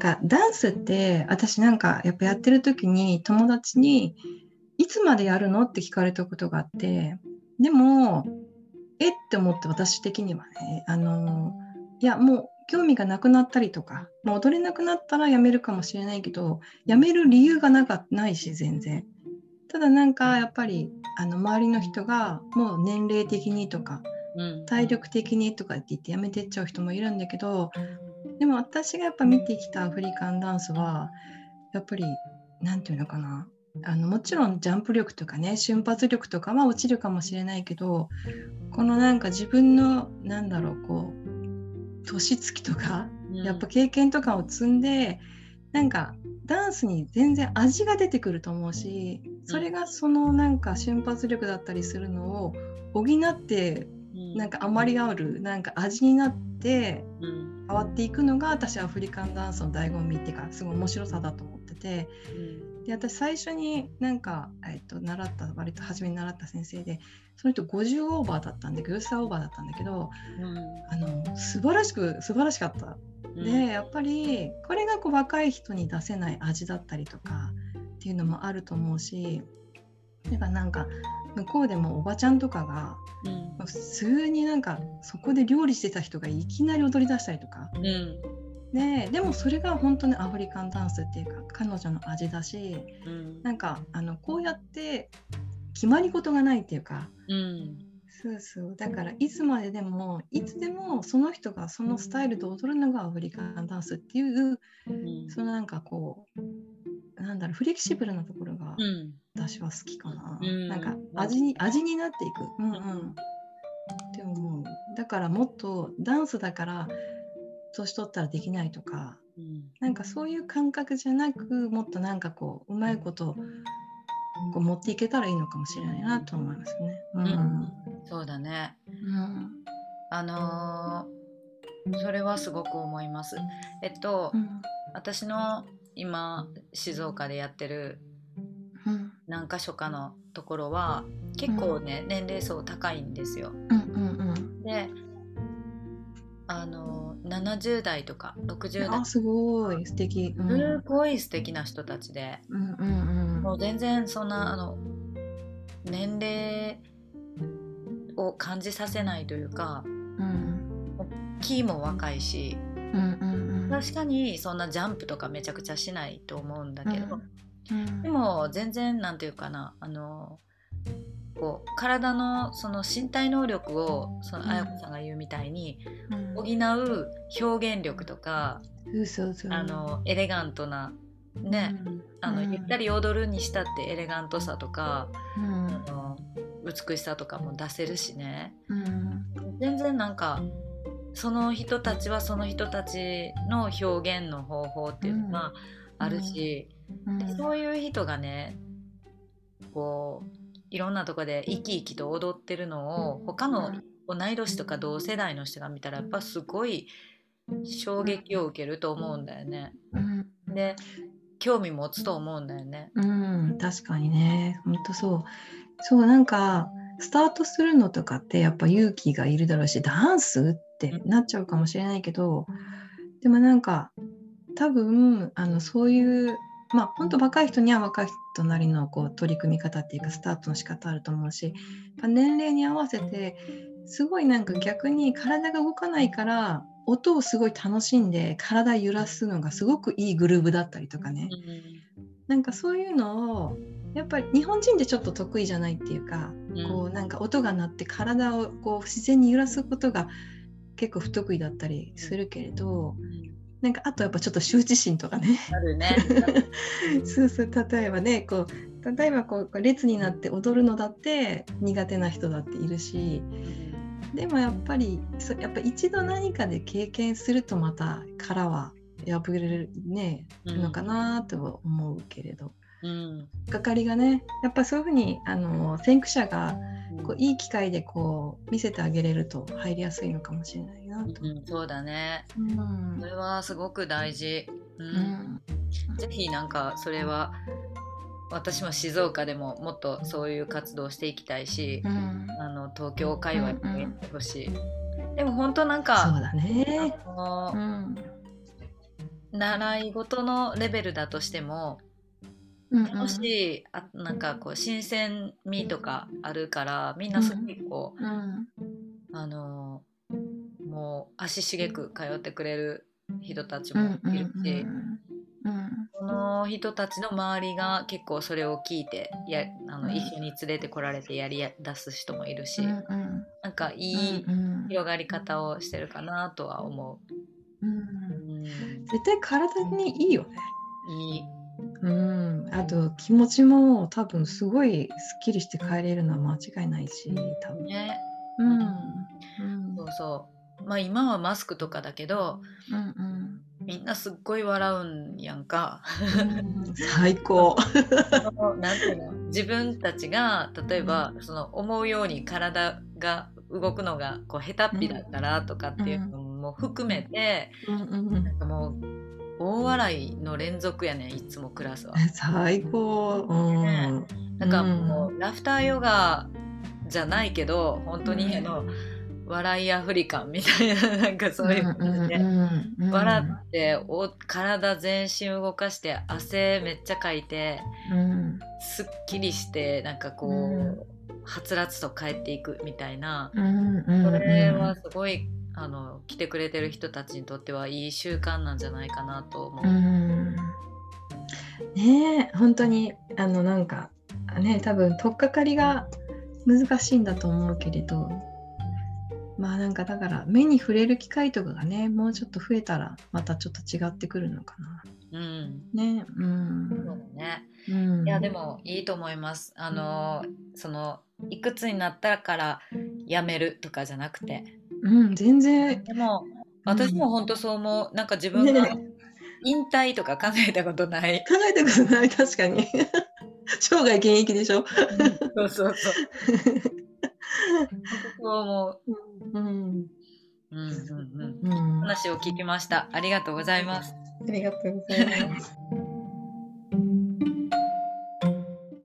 かダンスって私なんかやっぱやってる時に友達にいつまでやるのって聞かれたことがあってでもえって思って私的にはねあのいやもう興味がなくなったりとか、もう踊れなくなったらやめるかもしれないけどやめる理由がなかないし全然。ただなんかやっぱりあの周りの人がもう年齢的にとか体力的にとかって言ってやめてっちゃう人もいるんだけどでも私がやっぱ見てきたアフリカンダンスはやっぱり何て言うのかな。あのもちろんジャンプ力とかね瞬発力とかは落ちるかもしれないけどこのなんか自分のなんだろうこう年月とか、やっぱ経験とかを積んでなんかダンスに全然味が出てくると思うしそれがそのなんか瞬発力だったりするのを補ってなんかあまりあるなんか味になって変わっていくのが私アフリカンダンスの醍醐味っていうかすごい面白さだと思ってて、で私最初になんか、えっと、習った割と初めに習った先生でその人50オーバーだったんで50歳オーバーだったんだけど、うん、あの素晴らしく素晴らしかった。うん、でやっぱりこれがこう若い人に出せない味だったりとかっていうのもあると思うしだからなんか向こうでもおばちゃんとかが、うん、普通になんかそこで料理してた人がいきなり踊り出したりとか、ででもそれが本当にアフリカンダンスっていうか彼女の味だし、うん、なんかあのこうやって決まり事がないっていうか、うん、そうそう。だからいつまででもいつでもその人がそのスタイルで踊るのがアフリカンダンスっていう、うん、そのなんかこうなんだろうフレキシブルなところが私は好きかな、うん、なんか味に味になっていく、うんうん、って思う。だからもっとダンスだから年取ったらできないとか、うん、なんかそういう感覚じゃなくもっとなんかこううまいことこう持っていけたらいいのかもしれないなと思いますね。うん、うん、そうだね、うん、あのー、それはすごく思います。えっと、うん、私の今静岡でやってる何か所かのところは結構ね、年齢層高いんですよ。うんうんうん、であの70代とか60代。すごい。素敵、うん、すごい素敵な人たちで、うんうんうん、もう全然そんなあの年齢を感じさせないというか、うん、キーも若いし、うんうんうん、確かにそんなジャンプとかめちゃくちゃしないと思うんだけど、うんうん、でも全然なんていうかなあのこう体のその身体能力をその綾子さんが言うみたいに補う表現力とか、あのエレガントなね、あのゆったり踊るにしたってエレガントさとか、あの美しさとかも出せるしね、全然なんかその人たちはその人たちの表現の方法っていうのがあるし、そういう人がねこういろんなとこで生き生きと踊ってるのを他の同い年とか同世代の人が見たらやっぱすごい衝撃を受けると思うんだよね。で興味持つと思うんだよね。うん、確かにね。本当そう。そうなんかスタートするのとかってやっぱ勇気がいるだろうしダンスってなっちゃうかもしれないけどでもなんか多分あのそういうまあ本当若い人には若い人なりのこう取り組み方っていうかスタートの仕方あると思うし年齢に合わせてすごいなんか逆に体が動かないから音をすごい楽しんで体揺らすのがすごくいいグルーブだったりとかね、なんかそういうのをやっぱり日本人ってちょっと得意じゃないっていうか、こうなんか音が鳴って体をこう自然に揺らすことが結構不得意だったりするけれど、なんかあとやっぱちょっと羞恥心とかね。あるね。そうそう例えばねこう例えばこう列になって踊るのだって苦手な人だっているしでもやっぱりそやっぱ一度何かで経験するとまた殻は破れるね、うん、のかなと思うけれど。うん、係がねやっぱそういうふうにあの先駆者がこういい機会でこう見せてあげれると入りやすいのかもしれないなと、うん、そうだね、うん、それはすごく大事、うん、うん、ぜひなんかそれは私も静岡でももっとそういう活動をしていきたいし、うん、あの東京界隈もやってほしい、うんうん、でも本当なんかそうだね、うん、習い事のレベルだとしても楽しい、あなんかこう新鮮味とかあるからみんなすごいこう、うん、あのもう足しげく通ってくれる人たちもいるし、その人たちの周りが結構それを聞いてやあの、一緒に連れてこられてやり出す人もいるし、うんうん、なんかいい広がり方をしてるかなとは思う。うん、うん、絶対体にいいよね。いい。うん、あと気持ちも多分すごいすっきりして帰れるのは間違いないし多分。ね、うん、うん、そうそうまあ今はマスクとかだけど、うんうん、みんなすっごい笑うんやんか、うん、最高。なんていうの自分たちが例えば、その思うように体が動くのがこう下手っぴだったらとかっていうのも含めて、なんかもう大笑いの連続やねいつもクラスは。最高、うん、なんかもう、ラフターヨガじゃないけど本当にあの、笑いアフリカンみたいななんかそういう感じで、笑ってお体全身動かして汗めっちゃかいて、うん、すっきりしてなんかこう、うん、はつらつと帰っていくみたいな、うんそれはすごいあの来てくれてる人たちにとってはいい習慣なんじゃないかなと思う。うん。ねえ本当にあのなんかね多分取っかかりが難しいんだと思うけれどまあなんかだから目に触れる機会とかがねもうちょっと増えたらまたちょっと違ってくるのかな。うん、ねうん。そうだね。うん、いやでもいいと思います。あのそのいくつになったからやめるとかじゃなくて。うん、全然。でも、私も本当そう思う。なんか自分が引退とか考えたことない。考えたことない、確かに。生涯現役でしょ。うん、そうそうそう。そう思う。うん。うんうんうん。話を聞きました。ありがとうございます。ありがとうございます。